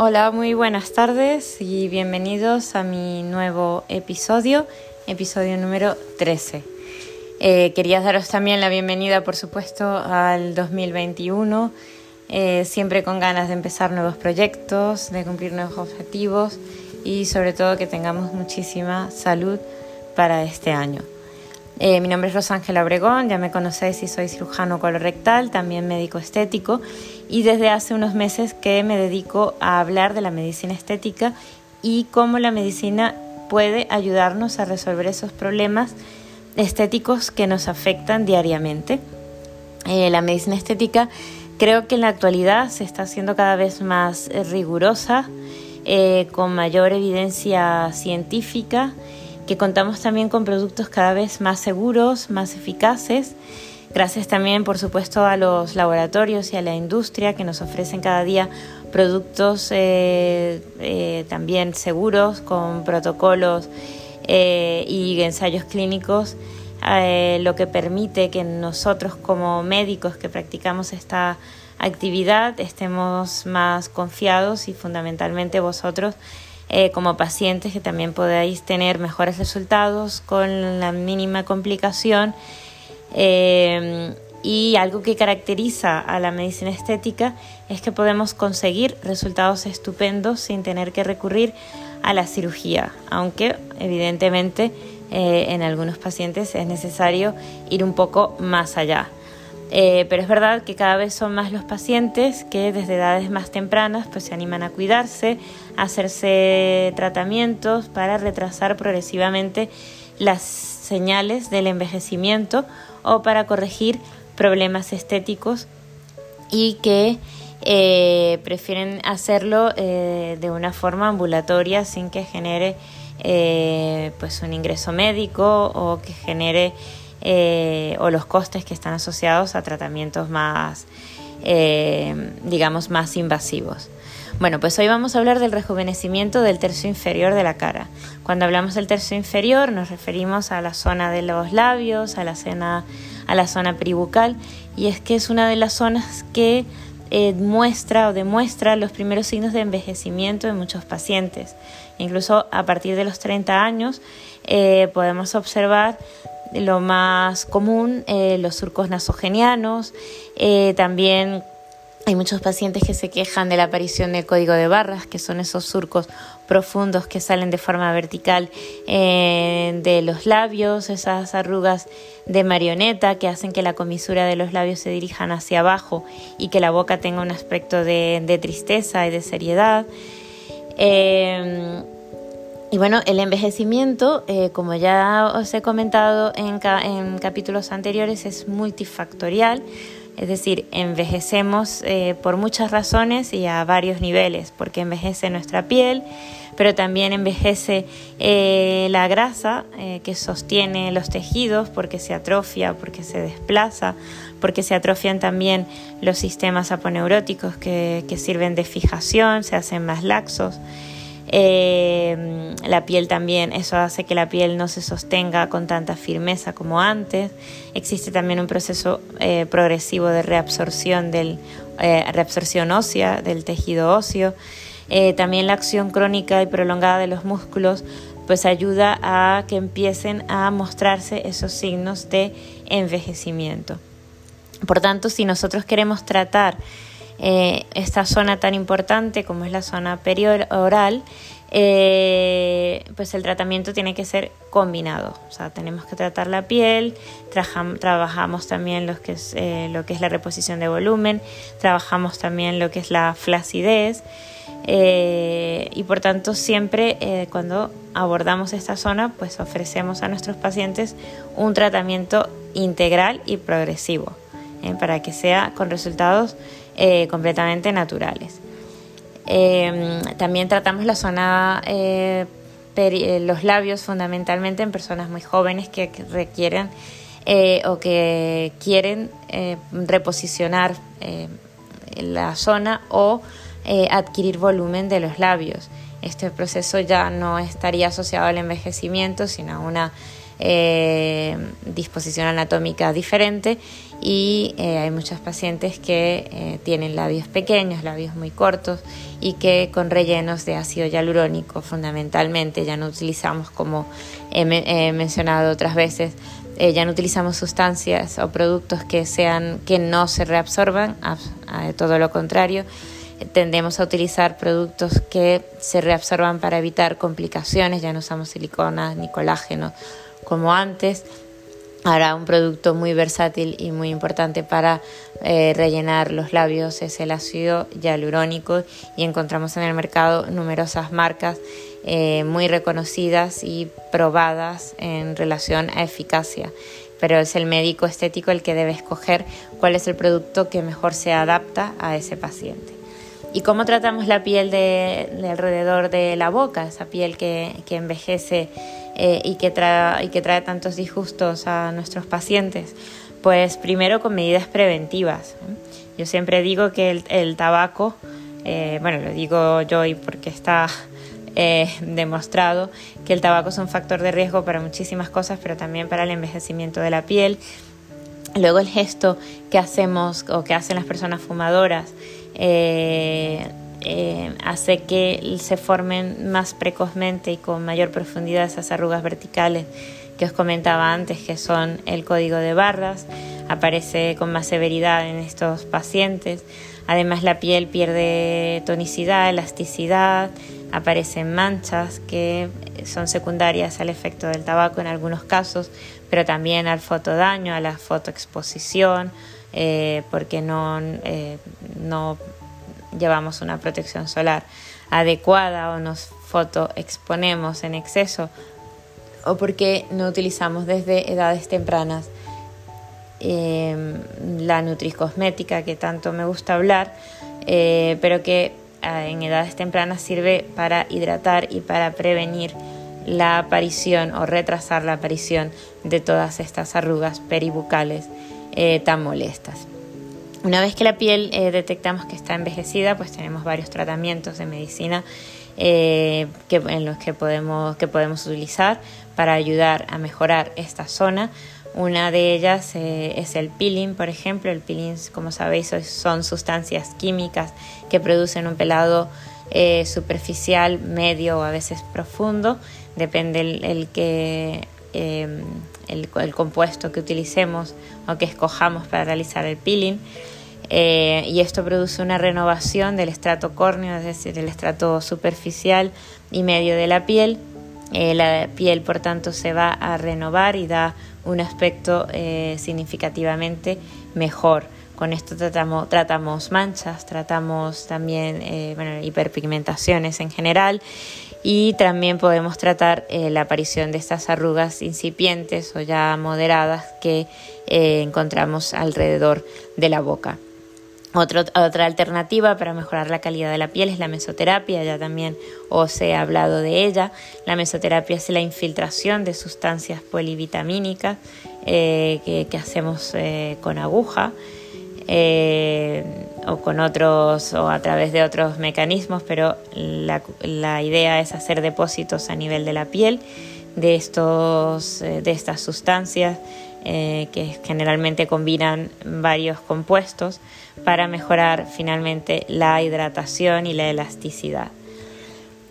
Hola, muy buenas tardes y bienvenidos a mi nuevo episodio, episodio número 13. Eh, quería daros también la bienvenida, por supuesto, al 2021, eh, siempre con ganas de empezar nuevos proyectos, de cumplir nuevos objetivos y sobre todo que tengamos muchísima salud para este año. Eh, mi nombre es Rosángela Obregón, ya me conocéis y soy cirujano colorectal, también médico estético y desde hace unos meses que me dedico a hablar de la medicina estética y cómo la medicina puede ayudarnos a resolver esos problemas estéticos que nos afectan diariamente. Eh, la medicina estética creo que en la actualidad se está haciendo cada vez más rigurosa, eh, con mayor evidencia científica que contamos también con productos cada vez más seguros, más eficaces, gracias también por supuesto a los laboratorios y a la industria que nos ofrecen cada día productos eh, eh, también seguros con protocolos eh, y ensayos clínicos, lo que permite que nosotros como médicos que practicamos esta actividad estemos más confiados y fundamentalmente vosotros eh, como pacientes que también podáis tener mejores resultados con la mínima complicación. Eh, y algo que caracteriza a la medicina estética es que podemos conseguir resultados estupendos sin tener que recurrir a la cirugía, aunque evidentemente eh, en algunos pacientes es necesario ir un poco más allá. Eh, pero es verdad que cada vez son más los pacientes que desde edades más tempranas pues se animan a cuidarse, hacerse tratamientos para retrasar progresivamente las señales del envejecimiento o para corregir problemas estéticos y que eh, prefieren hacerlo eh, de una forma ambulatoria sin que genere pues un ingreso médico o que genere eh, o los costes que están asociados a tratamientos más, eh, digamos, más invasivos. Bueno, pues hoy vamos a hablar del rejuvenecimiento del tercio inferior de la cara. Cuando hablamos del tercio inferior nos referimos a la zona de los labios, a la zona, a peribucal, y es que es una de las zonas que eh, muestra o demuestra los primeros signos de envejecimiento en muchos pacientes. Incluso a partir de los 30 años podemos observar lo más común, eh, los surcos nasogenianos, eh, también hay muchos pacientes que se quejan de la aparición del código de barras, que son esos surcos profundos que salen de forma vertical eh, de los labios, esas arrugas de marioneta que hacen que la comisura de los labios se dirijan hacia abajo y que la boca tenga un aspecto de, tristeza y de seriedad. Y bueno, el envejecimiento, eh, como ya os he comentado en, en, capítulos anteriores, es multifactorial, es decir, envejecemos eh, por muchas razones y a varios niveles, porque envejece nuestra piel, pero también envejece eh, la grasa que sostiene los tejidos, porque se atrofia, porque se desplaza, porque se atrofian también los sistemas aponeuróticos que, que sirven de fijación, se hacen más laxos. Eh, la piel también, eso hace que la piel no se sostenga con tanta firmeza como antes. Existe también un proceso eh, progresivo de reabsorción, del, eh, reabsorción ósea del tejido óseo. también la acción crónica y prolongada de los músculos pues ayuda a que empiecen a mostrarse esos signos de envejecimiento. Por tanto, si nosotros queremos tratar eh, esta zona tan importante como es la zona perioral, eh, pues el tratamiento tiene que ser combinado. O sea, tenemos que tratar la piel, trabajamos también lo que, es, eh, lo que es la reposición de volumen, trabajamos también lo que es la flacidez. y por tanto siempre cuando abordamos esta zona pues ofrecemos a nuestros pacientes un tratamiento integral y progresivo para que sea con resultados eh, completamente naturales. Em, también tratamos la zona, eh, eh, los labios fundamentalmente en personas muy jóvenes que, requieren o que quieren reposicionar la zona o adquirir volumen de los labios. Este proceso ya no estaría asociado al envejecimiento, sino a una eh, disposición anatómica diferente y eh, hay muchos pacientes que eh, tienen labios pequeños, labios muy cortos y que con rellenos de ácido hialurónico fundamentalmente ya no utilizamos como he, mencionado otras veces ya no utilizamos sustancias o productos que sean que no se reabsorban, todo lo contrario, tendemos a utilizar productos que se reabsorban para evitar complicaciones, ya no usamos siliconas ni colágeno como antes. Ahora un producto muy versátil y muy importante para eh, rellenar los labios es el ácido hialurónico y encontramos en el mercado numerosas marcas eh, muy reconocidas y probadas en relación a eficacia. Pero es el médico estético el que debe escoger cuál es el producto que mejor se adapta a ese paciente. ¿Y cómo tratamos la piel de, alrededor de la boca, esa piel que, envejece eh, y, que trae, tantos disgustos a nuestros pacientes? Pues primero con medidas preventivas. Yo siempre digo que el, tabaco, eh, bueno, lo digo yo y porque está eh, demostrado que el tabaco es un factor de riesgo para muchísimas cosas, pero también para el envejecimiento de la piel. Luego el gesto que hacemos o que hacen las personas fumadoras eh, eh, hace que se formen más precozmente y con mayor profundidad esas arrugas verticales que os comentaba antes, que son el código de barras, aparece con más severidad en estos pacientes. Además la piel pierde tonicidad, elasticidad, aparecen manchas que son secundarias al efecto del tabaco en algunos casos, pero también al fotodaño, a la fotoexposición, eh, porque no, eh, no llevamos una protección solar adecuada o nos fotoexponemos en exceso o porque no utilizamos desde edades tempranas em, la nutriscosmética que tanto me gusta hablar, eh, pero que en edades tempranas sirve para hidratar y para prevenir la aparición o retrasar la aparición de todas estas arrugas peribucales eh, tan molestas. Una vez que la piel eh, detectamos que está envejecida, pues tenemos varios tratamientos de medicina eh, que, en los que podemos, que podemos utilizar para ayudar a mejorar esta zona. Una de ellas es el peeling, por ejemplo. El peeling, como sabéis, son sustancias químicas que producen un pelado superficial, medio o a veces profundo. Depende el que Em, el, compuesto que utilicemos o que escojamos para realizar el peeling. Eh, y esto produce una renovación del estrato córneo, es decir, del estrato superficial y medio de la piel. Eh, la piel, por tanto, se va a renovar y da un aspecto eh, significativamente mejor. Con esto tratamos, tratamos manchas, tratamos también hiperpigmentaciones en general y también podemos tratar eh, la aparición de estas arrugas incipientes o ya moderadas que eh, encontramos alrededor de la boca. otra alternativa para mejorar la calidad de la piel es la mesoterapia, ya también os he hablado de ella. La mesoterapia es la infiltración de sustancias polivitamínicas eh, que, hacemos con aguja o con otros o a través de otros mecanismos, pero la, la idea es hacer depósitos a nivel de la piel de, estos, eh, de estas sustancias eh, que generalmente combinan varios compuestos para mejorar finalmente la hidratación y la elasticidad.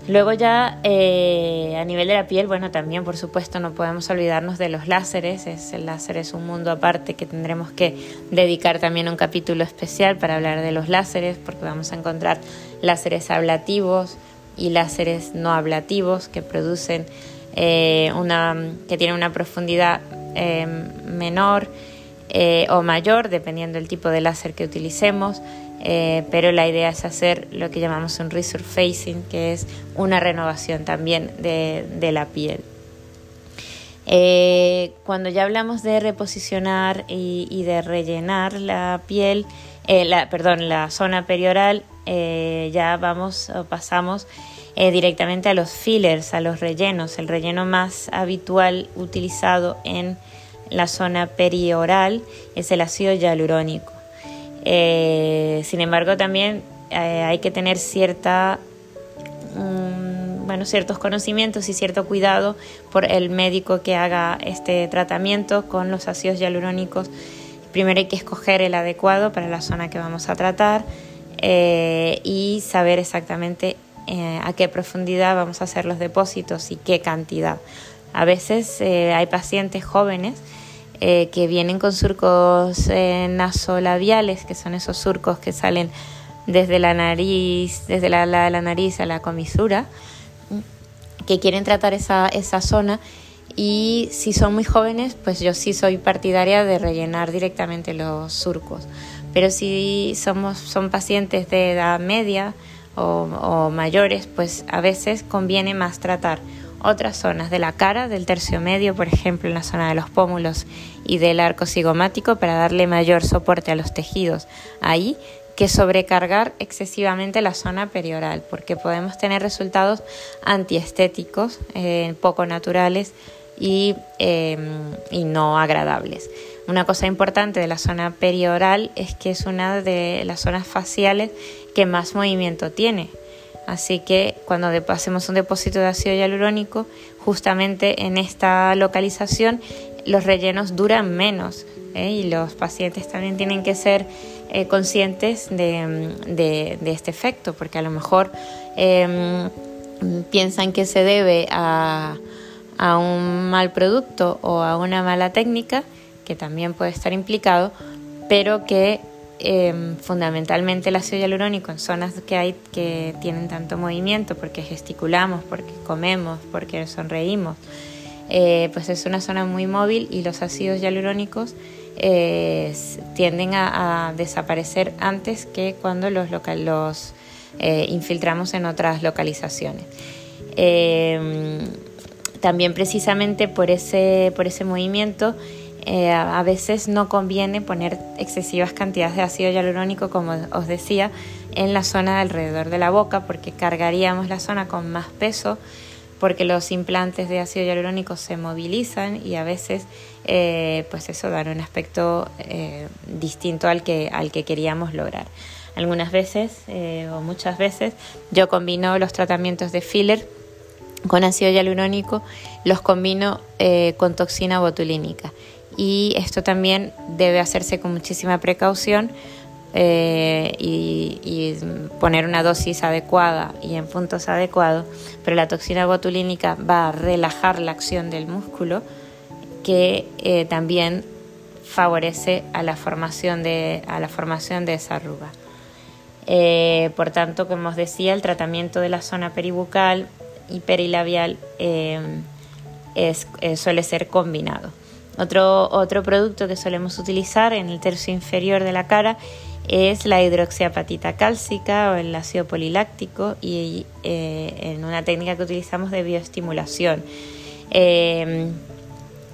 Luego ya eh, a nivel de la piel, bueno, también por supuesto no podemos olvidarnos de los láseres. Es, el láser es un mundo aparte que tendremos que dedicar también un capítulo especial para hablar de los láseres, porque vamos a encontrar láseres ablativos y láseres no ablativos que producen eh, una, que tienen una profundidad eh, menor o mayor, dependiendo del tipo de láser que utilicemos. Eh, pero la idea es hacer lo que llamamos un resurfacing, que es una renovación también de, la piel. Eh, cuando ya hablamos de reposicionar y, de rellenar la piel, eh, la, zona perioral, ya vamos pasamos directamente a los fillers, a los rellenos. El relleno más habitual utilizado en la zona perioral es el ácido hialurónico. Eh, sin embargo, también eh, hay que tener cierta, mm, bueno, ciertos conocimientos y cierto cuidado por el médico que haga este tratamiento con los ácidos hialurónicos. Primero hay que escoger el adecuado para la zona que vamos a tratar eh, y saber exactamente eh, a qué profundidad vamos a hacer los depósitos y qué cantidad. A veces eh, hay pacientes jóvenes que vienen con surcos nasolabiales, que son esos surcos que salen desde la nariz, desde la, la, la nariz a la comisura, que quieren tratar esa, zona y si son muy jóvenes, pues yo sí soy partidaria de rellenar directamente los surcos. Pero si somos, son pacientes de edad media o mayores, pues a veces conviene más tratar otras zonas de la cara, del tercio medio, por ejemplo, en la zona de los pómulos y del arco cigomático para darle mayor soporte a los tejidos ahí que sobrecargar excesivamente la zona perioral, porque podemos tener resultados antiestéticos, eh, poco naturales y, em, y, no agradables. Una cosa importante de la zona perioral es que es una de las zonas faciales que más movimiento tiene. Así que cuando hacemos un depósito de ácido hialurónico, justamente en esta localización los rellenos duran menos ¿eh? y los pacientes también tienen que ser eh, conscientes de, este efecto, porque a lo mejor em, piensan que se debe a, un mal producto o a una mala técnica, que también puede estar implicado, pero que em, fundamentalmente el ácido hialurónico en zonas que hay que tienen tanto movimiento, porque gesticulamos, porque comemos, porque sonreímos, eh, pues es una zona muy móvil y los ácidos hialurónicos eh, tienden a, desaparecer antes que cuando los, los eh, infiltramos en otras localizaciones. Eh, también precisamente por ese, por ese movimiento a veces no conviene poner excesivas cantidades de ácido hialurónico, como os decía, en la zona alrededor de la boca, porque cargaríamos la zona con más peso porque los implantes de ácido hialurónico se movilizan y a veces eh, pues eso da un aspecto eh, distinto al que, al que queríamos lograr. Algunas veces eh, o muchas veces yo combino los tratamientos de filler con ácido hialurónico, los combino con toxina botulínica y esto también debe hacerse con muchísima precaución eh, y, poner una dosis adecuada y en puntos adecuados, pero la toxina botulínica va a relajar la acción del músculo que eh, también favorece a la formación de, a la formación de esa arruga. Eh, por tanto, como os decía, el tratamiento de la zona peribucal y perilabial suele ser combinado. Otro, otro producto que solemos utilizar en el tercio inferior de la cara es la hidroxiapatita cálcica o el ácido poliláctico y eh, en una técnica que utilizamos de bioestimulación. Em,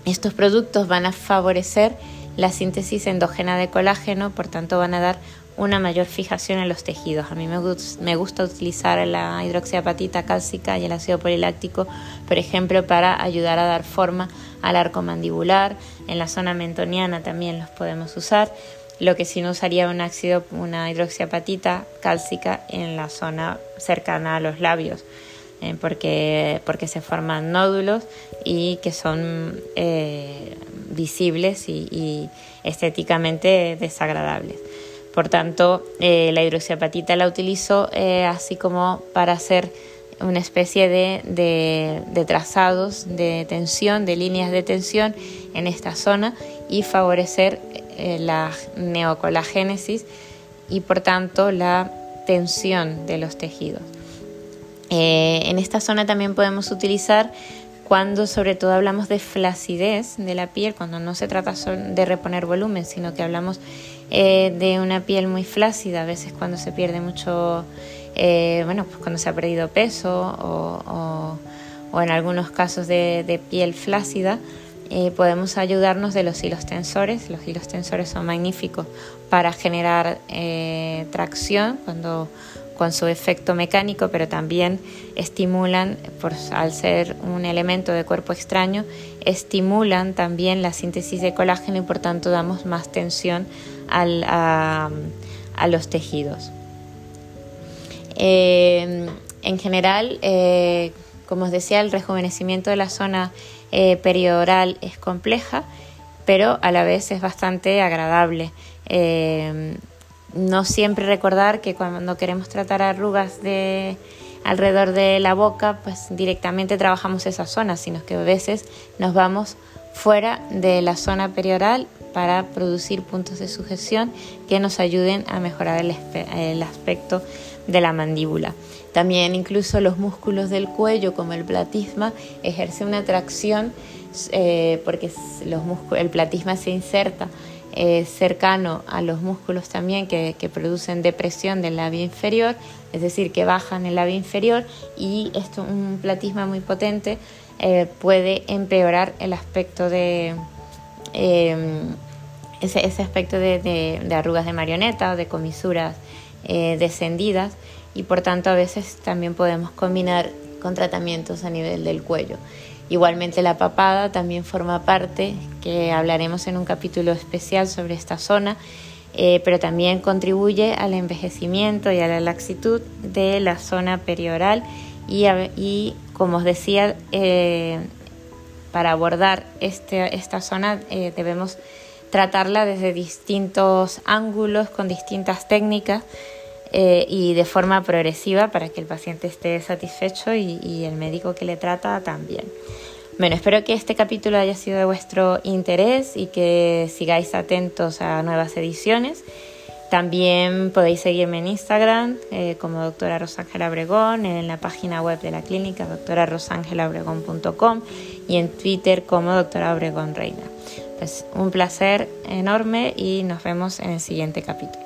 estos productos van a favorecer la síntesis endógena de colágeno, por tanto van a dar una mayor fijación en los tejidos. A mí me, me gusta utilizar la hidroxiapatita cálcica y el ácido poliláctico, por ejemplo, para ayudar a dar forma al arco mandibular. En la zona mentoniana también los podemos usar lo que sí no usaría un ácido, una hidroxiapatita cálcica en la zona cercana a los labios, eh, porque, porque se forman nódulos y que son eh, visibles y, estéticamente desagradables. Por tanto, eh, la hidroxiapatita la utilizo así como para hacer una especie de, de, trazados de tensión, de líneas de tensión en esta zona y favorecer eh, la neocolagénesis y por tanto la tensión de los tejidos. Eh, en esta zona también podemos utilizar cuando sobre todo hablamos de flacidez de la piel, cuando no se trata de reponer volumen, sino que hablamos eh, de una piel muy flácida, a veces cuando se pierde mucho, bueno, pues cuando se ha perdido peso o, en algunos casos de piel flácida, eh, podemos ayudarnos de los hilos tensores. Los hilos tensores son magníficos para generar eh, tracción cuando, con su efecto mecánico, pero también estimulan, por, al ser un elemento de cuerpo extraño, estimulan también la síntesis de colágeno y por tanto damos más tensión al, a, los tejidos. Eh, en general, como os decía, el rejuvenecimiento de la zona eh, perioral es compleja, pero a la vez es bastante agradable. No siempre recordar que cuando queremos tratar arrugas de alrededor de la boca, pues directamente trabajamos esa zona, sino que a veces nos vamos fuera de la zona perioral para producir puntos de sujeción que nos ayuden a mejorar el, aspecto de la mandíbula. También incluso los músculos del cuello, como el platisma, ejerce una tracción eh, porque los el platisma se inserta eh, cercano a los músculos también que, producen depresión del labio inferior, es decir, que bajan el labio inferior y esto, un platisma muy potente eh, puede empeorar el aspecto de em, ese, aspecto de, arrugas de marioneta o de comisuras eh, descendidas y por tanto a veces también podemos combinar con tratamientos a nivel del cuello. Igualmente la papada también forma parte, que hablaremos en un capítulo especial sobre esta zona, eh, pero también contribuye al envejecimiento y a la laxitud de la zona perioral y, como os decía, eh, para abordar este, esta zona eh, debemos tratarla desde distintos ángulos, con distintas técnicas y de forma progresiva para que el paciente esté satisfecho y el médico que le trata también. Bueno, espero que este capítulo haya sido de vuestro interés y que sigáis atentos a nuevas ediciones. También podéis seguirme en Instagram eh, como doctora Rosángela Obregón, en la página web de la clínica doctorarosangelaobregón.com y en Twitter como doctora Obregón Reina. Pues un placer enorme y nos vemos en el siguiente capítulo.